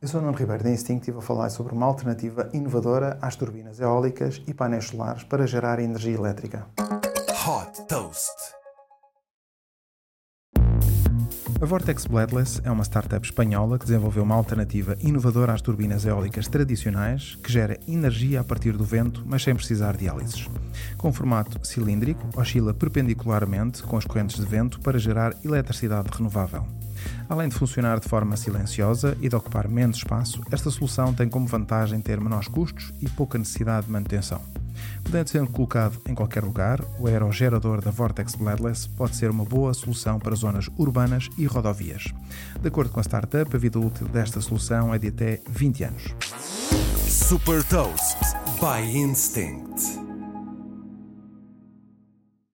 Eu sou Nuno Ribeiro da Instinct e vou falar sobre uma alternativa inovadora às turbinas eólicas e painéis solares para gerar energia elétrica. Hot Toast. A Vortex Bladless é uma startup espanhola que desenvolveu uma alternativa inovadora às turbinas eólicas tradicionais que gera energia a partir do vento, mas sem precisar de hélices. Com formato cilíndrico, oscila perpendicularmente com as correntes de vento para gerar eletricidade renovável. Além de funcionar de forma silenciosa e de ocupar menos espaço, esta solução tem como vantagem ter menores custos e pouca necessidade de manutenção. Podendo ser colocado em qualquer lugar, o aerogerador da Vortex Bladless pode ser uma boa solução para zonas urbanas e rodovias. De acordo com a startup, a vida útil desta solução é de até 20 anos. Super Toast by Instinct.